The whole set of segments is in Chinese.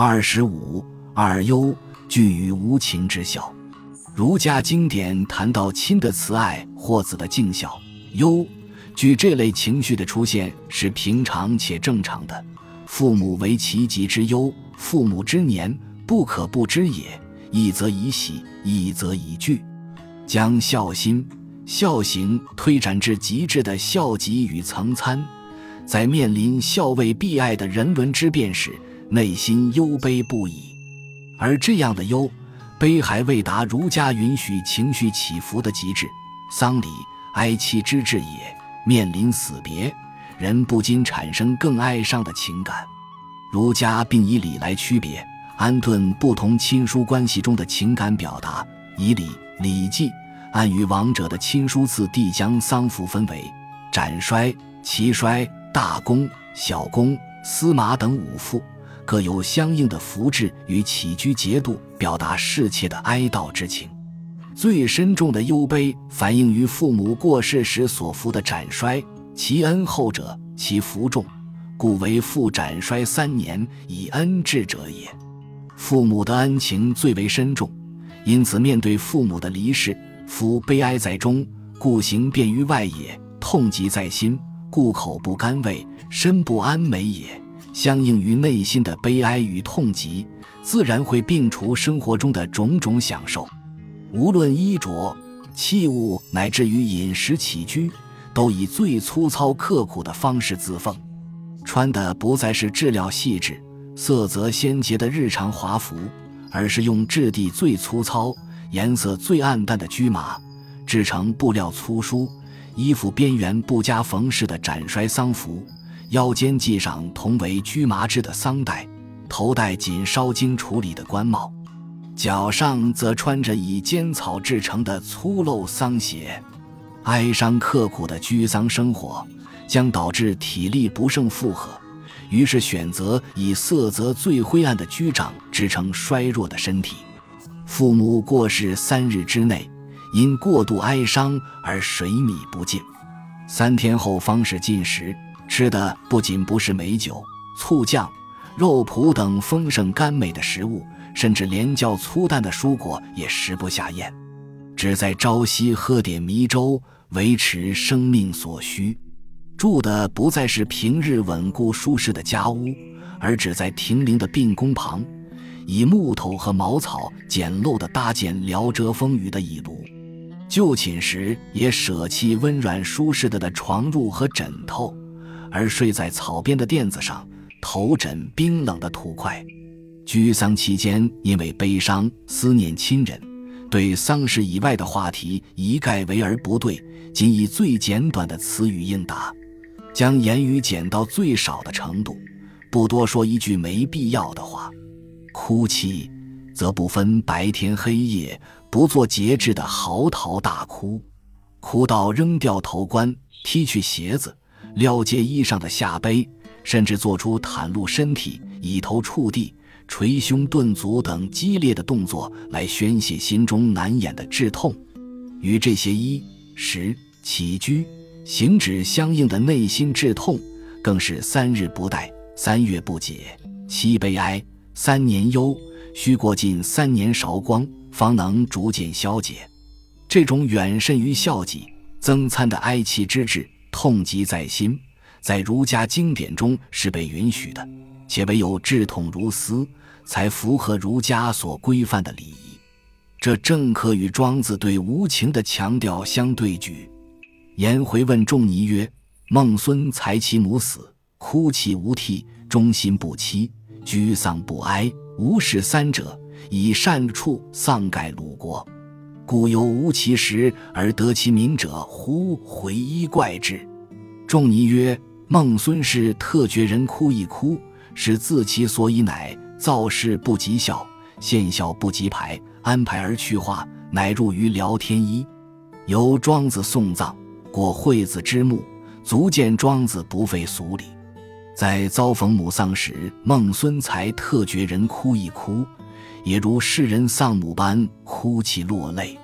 二十五二忧惧于无情之孝。儒家经典谈到亲的慈爱或子的敬孝，忧惧这类情绪的出现是平常且正常的。父母为其疾之忧，父母之年不可不知也。一则以喜，一则以惧，将孝心、孝行推展至极致的孝极与曾参，在面临孝为必爱的人伦之变时，内心忧悲不已。而这样的忧悲还未达儒家允许情绪起伏的极致，丧礼哀戚之至也。面临死别，人不禁产生更哀伤的情感。儒家并以礼来区别。安顿不同亲疏关系中的情感表达，以礼《礼记》按于亡者的亲疏次第将丧服分为斩衰、齐衰、大功、小功、司马等五副，各有相应的服制与起居节度，表达侍妾的哀悼之情。最深重的忧悲，反映于父母过世时所服的斩衰，其恩厚者，其服重，故为父斩衰三年以恩至者也。父母的恩情最为深重，因此面对父母的离世，夫悲哀在中，故行便于外也；痛疾在心，故口不甘味，身不安美也。相应于内心的悲哀与痛疾，自然会摒除生活中的种种享受。无论衣着、器物，乃至于饮食起居，都以最粗糙刻苦的方式自奉，穿的不再是质料细致。色泽鲜洁的日常华服，而是用质地最粗糙、颜色最暗淡的驹麻制成布料粗疏、衣服边缘不加缝饰的斩衰丧服，腰间系上同为驹麻制的丧带，头戴仅烧经处理的官帽，脚上则穿着以尖草制成的粗陋丧鞋。哀伤刻苦的居丧生活，将导致体力不胜负荷。于是选择以色泽最灰暗的居长支撑衰弱的身体。父母过世三日之内，因过度哀伤而水米不进，三天后方是进食。吃的不仅不是美酒、醋酱、肉脯等丰盛甘美的食物，甚至连较粗淡的蔬果也食不下咽，只在朝夕喝点糜粥，维持生命所需。住的不再是平日稳固舒适的家屋，而只在亭林的病宫旁，以木头和茅草简陋的搭建聊遮风雨的椅炉。就寝时也舍弃温软舒适的的床褥和枕头，而睡在草编的垫子上，头枕冰冷的土块。居丧期间，因为悲伤思念亲人，对丧事以外的话题一概为而不对，仅以最简短的词语应答。将言语减到最少的程度，不多说一句没必要的话。哭泣，则不分白天黑夜，不做节制的嚎啕大哭，哭到扔掉头冠、踢去鞋子、撩揭衣上的下背，甚至做出袒露身体、以头触地、捶胸顿足等激烈的动作来宣泄心中难掩的剧痛。与这些衣食起居。行止相应的内心志痛，更是三日不待，三月不解，七悲哀，三年忧，需过尽三年韶光，方能逐渐消解。这种远甚于孝己增参的哀戚之志，痛疾在心，在儒家经典中是被允许的，且唯有志痛如斯，才符合儒家所规范的礼仪。这正可与庄子对无情的强调相对举。颜回问仲尼曰：“孟孙才其母死，哭泣无涕，忠心不欺，居丧不哀，无事三者，以善处丧改鲁国，故有无其实而得其名者乎？回一怪之。”仲尼曰：“孟孙氏特觉人哭一哭，是自其所以乃造事不及孝，献孝不及排，安排而去化，乃入于聊天一。由庄子送葬。”过惠子之墓，足见庄子不废俗礼。在遭逢母丧时，孟孙才特觉人哭一哭，也如世人丧母般哭泣落泪。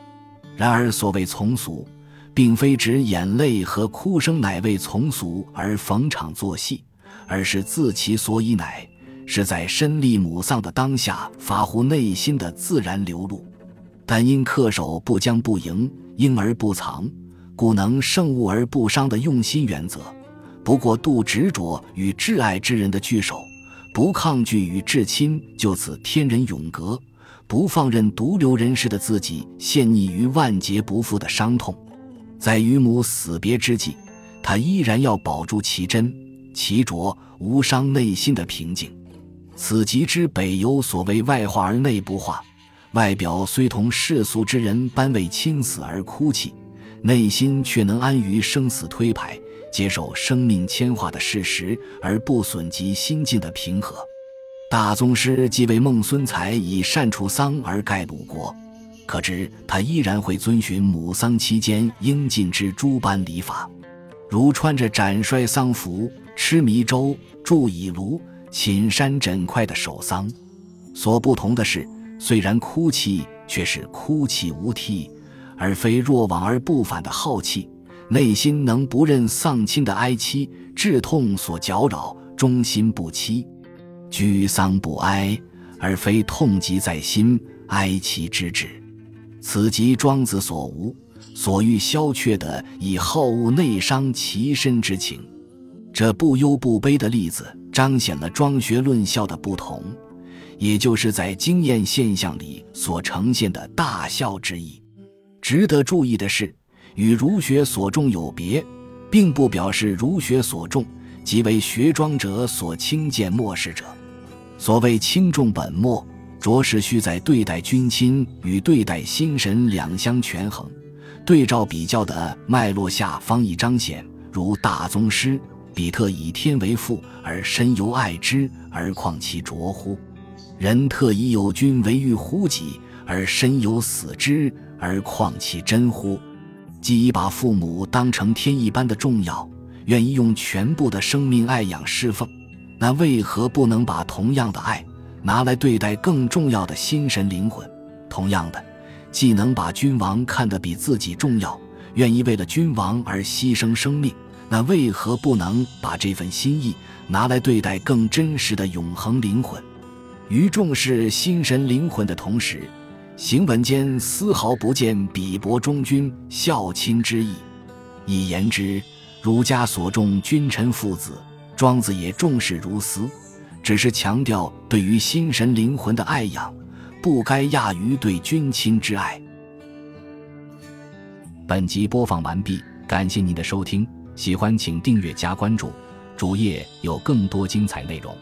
然而，所谓从俗，并非指眼泪和哭声乃为从俗而逢场作戏，而是自其所以乃是在身历母丧的当下发乎内心的自然流露，但因恪守不将不迎、婴而不藏，故能胜物而不伤的用心原则，不过度执着与挚爱之人的聚首，不抗拒与至亲就此天人永隔，不放任独留人世的自己陷溺于万劫不复的伤痛，在与母死别之际，他依然要保住其真、其浊，无伤内心的平静。此即之北游所谓外化而内不化，外表虽同世俗之人般为亲死而哭泣，内心却能安于生死推牌，接受生命迁化的事实，而不损及心境的平和。大宗师既为孟孙才以善除丧而盖鲁国，可知他依然会遵循母丧期间应尽之诸般礼法，如穿着斩衰丧服，吃迷粥，住以庐。寝山枕块的守丧，所不同的是，虽然哭泣，却是哭泣无涕，而非若往而不返的浩气。内心能不任丧亲的哀戚、至痛所搅扰，忠心不欺，居丧不哀，而非痛疾在心，哀其之至。此即庄子所无、所欲消却的以好恶内伤其身之情。这不忧不悲的例子。彰显了庄学论笑的不同，也就是在经验现象里所呈现的大笑之意。值得注意的是，与儒学所重有别，并不表示儒学所重即为学庄者所轻贱漠视者。所谓轻重本末，着实需在对待君亲与对待心神两相权衡、对照比较的脉络下方以彰显。如大宗师。彼特以天为父而深由爱之，而况其浊乎？人特以有君为欲乎己而深由死之，而况其真乎？既已把父母当成天一般的重要，愿意用全部的生命爱养侍奉，那为何不能把同样的爱拿来对待更重要的心神灵魂？同样的，既能把君王看得比自己重要，愿意为了君王而牺牲生命。那为何不能把这份心意拿来对待更真实的永恒灵魂？于重视心神灵魂的同时，行文间丝毫不见鄙薄忠君孝亲之意。以言之，儒家所重君臣父子，庄子也重视如斯，只是强调对于心神灵魂的爱养，不该亚于对君亲之爱。本集播放完毕，感谢您的收听。喜欢请订阅加关注，主页有更多精彩内容。